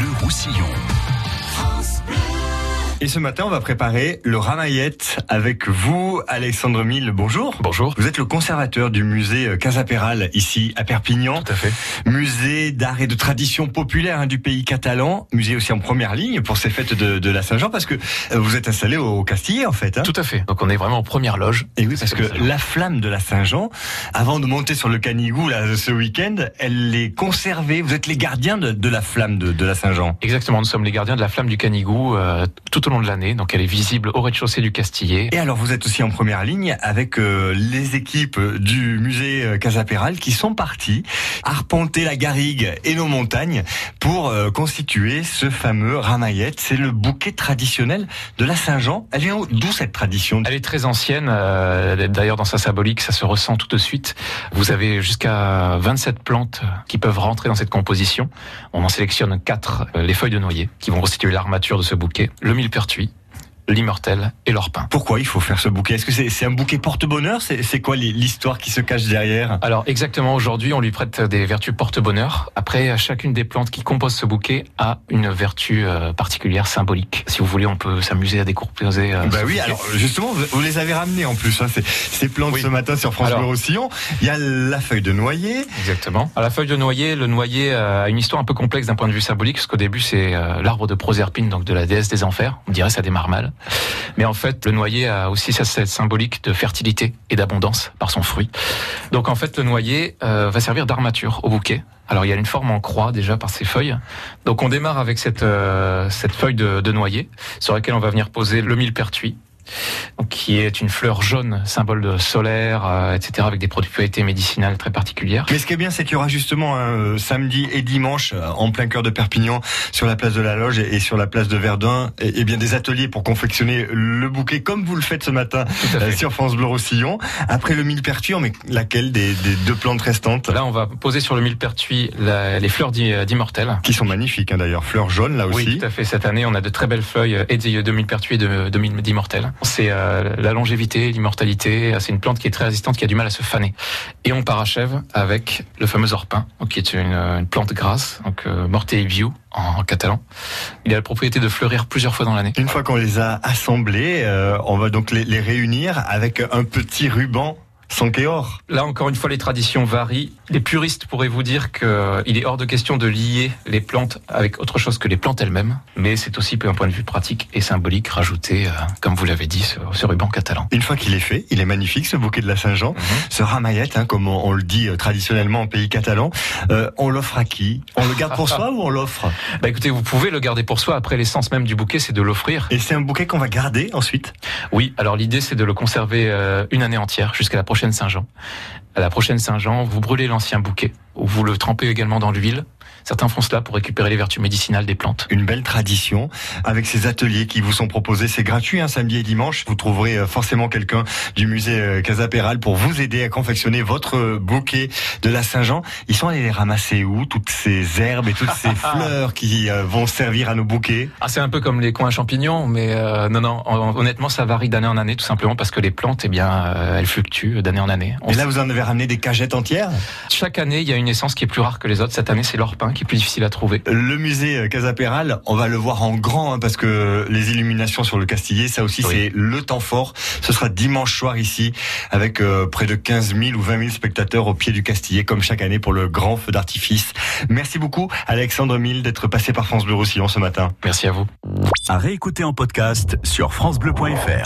Bleu Roussillon. Et ce matin, on va préparer le Ramayette avec vous, Alexandre Mille. Bonjour. Bonjour. Vous êtes le conservateur du musée Casapéral ici à Perpignan. Tout à fait. Musée d'art et de tradition populaire hein, du pays catalan. Musée aussi en première ligne pour ces fêtes de, de la Saint-Jean parce que euh, vous êtes installé au Castillet en fait. Hein. Tout à fait. Donc on est vraiment en première loge. Et oui, parce que la flamme de la Saint-Jean, avant de monter sur le Canigou là, ce week-end, elle est conservée. Vous êtes les gardiens de, de la flamme de, de la Saint-Jean. Exactement. Nous sommes les gardiens de la flamme du Canigou euh, tout au long de l'année. Donc elle est visible au rez-de-chaussée du Castillet. Et alors vous êtes aussi en première ligne avec euh, les équipes du musée euh, Casapéral qui sont parties arpenter la garrigue et nos montagnes pour euh, constituer ce fameux ramayette. C'est le bouquet traditionnel de la Saint-Jean. Elle vient d'où cette tradition? Elle est très ancienne. euh, D'ailleurs dans sa symbolique, ça se ressent tout de suite. Vous avez jusqu'à 27 plantes qui peuvent rentrer dans cette composition. On en sélectionne quatre. les feuilles de noyer qui vont constituer l'armature de ce bouquet. Le millepertuis, l'immortel et l'orpin. Pourquoi il faut faire ce bouquet? Est-ce que c'est un bouquet porte-bonheur? C'est quoi l'histoire qui se cache derrière? Alors exactement, aujourd'hui on lui prête des vertus porte-bonheur. Après, chacune des plantes qui composent ce bouquet a une vertu euh, particulière, symbolique. Si vous voulez, on peut s'amuser à décomposer. euh, Bah oui, bouquet. alors justement, vous les avez ramenés en plus, hein, ces, ces plantes Oui. ce matin sur France Bleu Roussillon. Il y a la feuille de noyer, Exactement. À la feuille de noyer, le noyer euh, a une histoire un peu complexe d'un point de vue symbolique, parce qu'au début c'est euh, l'arbre de Proserpine, donc de la déesse des enfers. On dirait ça démarre mal. Mais en fait, le noyer a aussi cette symbolique de fertilité et d'abondance par son fruit. Donc en fait, le noyer euh, va servir d'armature au bouquet. Alors il y a une forme en croix déjà par ses feuilles. Donc on démarre avec cette, euh, cette feuille de, de noyer, sur laquelle on va venir poser le millepertuis. Qui est une fleur jaune, symbole de solaire, euh, etc., avec des propriétés médicinales très particulières. Mais ce qui est bien, c'est qu'il y aura justement un euh, samedi et dimanche, euh, en plein cœur de Perpignan, sur la place de la Loge et sur la place de Verdun, et, et bien des ateliers pour confectionner le bouquet, comme vous le faites ce matin euh, sur France Bleu Roussillon. Après le millepertuis, on met laquelle des, des deux plantes restantes? Là, on va poser sur le millepertuis la- les fleurs d'i- d'immortel. qui sont magnifiques hein, d'ailleurs, fleurs jaunes là aussi. Oui, tout à fait. Cette année, on a de très belles feuilles et de millepertuis et de, de mille- d'immortel. C'est euh, la longévité, l'immortalité. C'est une plante qui est très résistante, qui a du mal à se faner. Et on parachève avec le fameux orpin, qui est une, une plante grasse, donc euh, mortei viu en, en catalan. Il a la propriété de fleurir plusieurs fois dans l'année. Une fois qu'on les a assemblés, euh, on va donc les, les réunir avec un petit ruban Sankéor. Là, encore une fois, les traditions varient. Les puristes pourraient vous dire qu'il est hors de question de lier les plantes avec autre chose que les plantes elles-mêmes, mais c'est aussi un point de vue pratique et symbolique rajouter, euh, comme vous l'avez dit, ce, ce ruban catalan. Une fois qu'il est fait, il est magnifique ce bouquet de la Saint-Jean. Ce ramayette, hein, comme on, on le dit euh, traditionnellement en pays catalan, euh, on l'offre à qui? On le garde pour soi ou on l'offre? Bah écoutez, vous pouvez le garder pour soi. Après, l'essence même du bouquet, c'est de l'offrir. Et c'est un bouquet qu'on va garder ensuite? Oui, alors l'idée, c'est de le conserver euh, une année entière jusqu'à la prochaine Saint-Jean. À la prochaine Saint-Jean, vous brûlez l'ancien bouquet, ou vous le trempez également dans l'huile. Certains font cela pour récupérer les vertus médicinales des plantes. Une belle tradition avec ces ateliers qui vous sont proposés. C'est gratuit, un samedi et dimanche. Vous trouverez euh, forcément quelqu'un du musée euh, Casapéral pour vous aider à confectionner votre euh, bouquet de la Saint-Jean. Ils sont allés les ramasser où? Toutes ces herbes et toutes ces fleurs qui vont servir à nos bouquets? Ah, c'est un peu comme les coins à champignons, mais euh, non, non, hon- honnêtement, ça varie d'année en année, tout simplement parce que les plantes, eh bien, elles fluctuent d'année en année. On Et là, vous en avez ramené des cagettes entières? Chaque année, il y a une essence qui est plus rare que les autres. Cette année, c'est qui est plus difficile à trouver. Le musée euh, Casapéral, on va le voir en grand hein, parce que les illuminations sur le Castillet, ça aussi Oui. c'est le temps fort. Ce sera dimanche soir ici avec euh, près de 15 000 ou 20 000 spectateurs au pied du Castillet comme chaque année pour le grand feu d'artifice. Merci beaucoup Alexandre Mille d'être passé par France Bleu Roussillon ce matin. Merci à vous. À réécouter en podcast sur FranceBleu.fr.